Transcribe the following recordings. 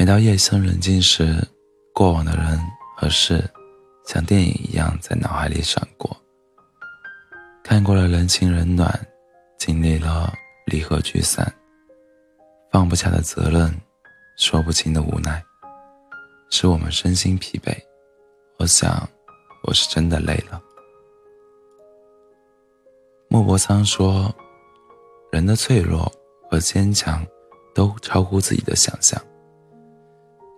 每到夜深人静时，过往的人和事，像电影一样在脑海里闪过。看过了人情冷暖，经历了离合聚散，放不下的责任，说不清的无奈，使我们身心疲惫。我想，我是真的累了。莫泊桑说：“人的脆弱和坚强，都超乎自己的想象。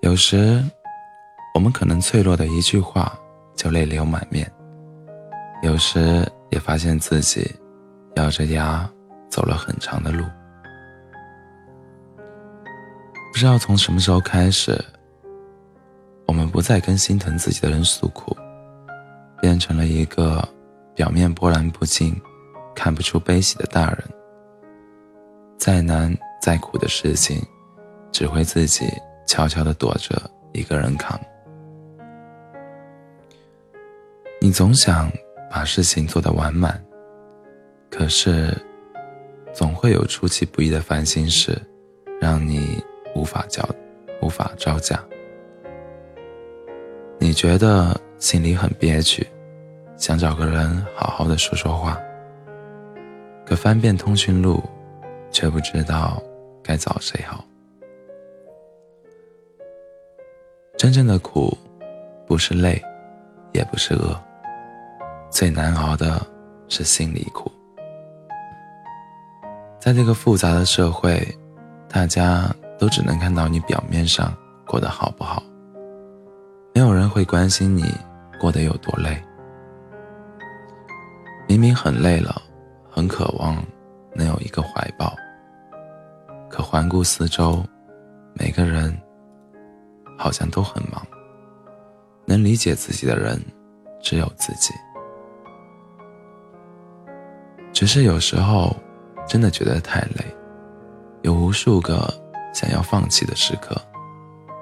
有时，我们可能脆弱的一句话就泪流满面；有时，也发现自己咬着牙走了很长的路。不知道从什么时候开始，我们不再跟心疼自己的人诉苦，变成了一个表面波澜不惊。”看不出悲喜的大人，再难再苦的事情，只会自己悄悄地躲着一个人扛。你总想把事情做得完满，可是，总会有出其不意的烦心事，让你无法交无法招架。你觉得心里很憋屈，想找个人好好的说说话。可翻遍通讯录，却不知道该找谁好。真正的苦，不是累，也不是饿，最难熬的是心里苦。在这个复杂的社会，大家都只能看到你表面上过得好不好，没有人会关心你过得有多累。明明很累了。很渴望能有一个怀抱，可环顾四周，每个人好像都很忙，能理解自己的人只有自己。只是有时候真的觉得太累，有无数个想要放弃的时刻，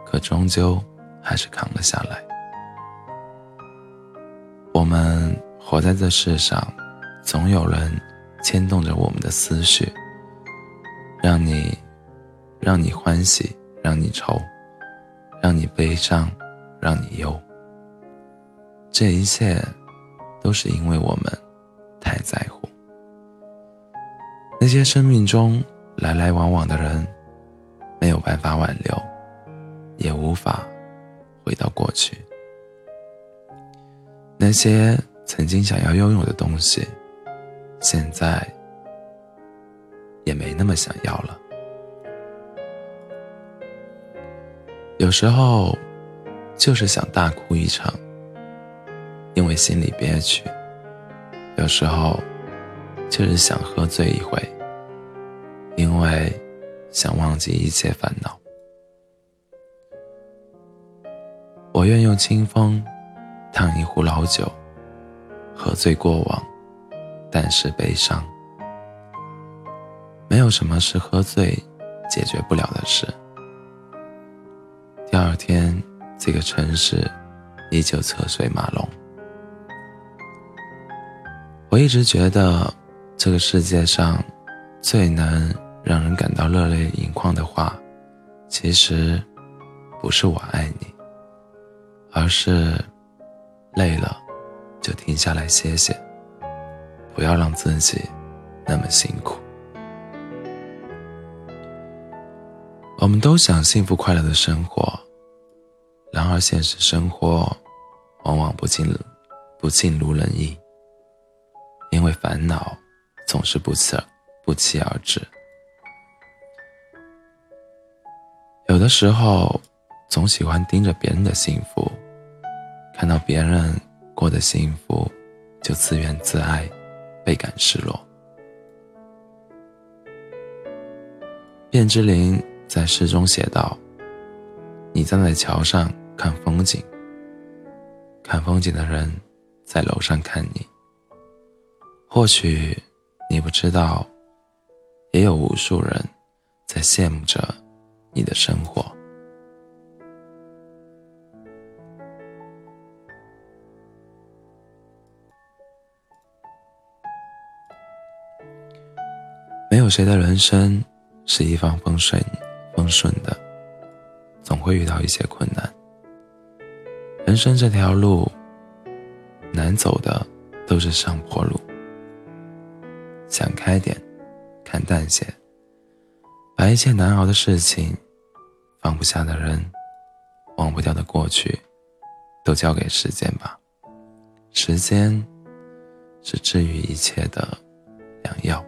可终究还是扛了下来。我们活在这世上，总有人。牵动着我们的思绪，让你，让你欢喜，让你愁，让你悲伤，让你忧。这一切，都是因为我们太在乎。那些生命中来来往往的人，没有办法挽留，也无法回到过去。那些曾经想要拥有的东西。现在也没那么想要了。有时候就是想大哭一场，因为心里憋屈；有时候就是想喝醉一回，因为想忘记一切烦恼。我愿用清风烫一壶老酒，喝醉过往。但是悲伤，没有什么是喝醉解决不了的事。第二天，这个城市依旧车水马龙。我一直觉得，这个世界上最能让人感到热泪盈眶的话，其实不是“我爱你”，而是“累了就停下来歇歇”。不要让自己那么辛苦。我们都想幸福快乐的生活，然而现实生活往往不尽不尽如人意，因为烦恼总是不期不期而至。有的时候，总喜欢盯着别人的幸福，看到别人过得幸福，就自怨自艾。倍感失落。卞之琳在诗中写道：“你站在桥上看风景，看风景的人在楼上看你。或许你不知道，也有无数人在羡慕着你的生活。”没有谁的人生是一帆风顺、顺的。总会遇到一些困难。人生这条路，难走的都是上坡路。想开点，看淡些，把一切难熬的事情、放不下的人、忘不掉的过去，都交给时间吧。时间是治愈一切的良药。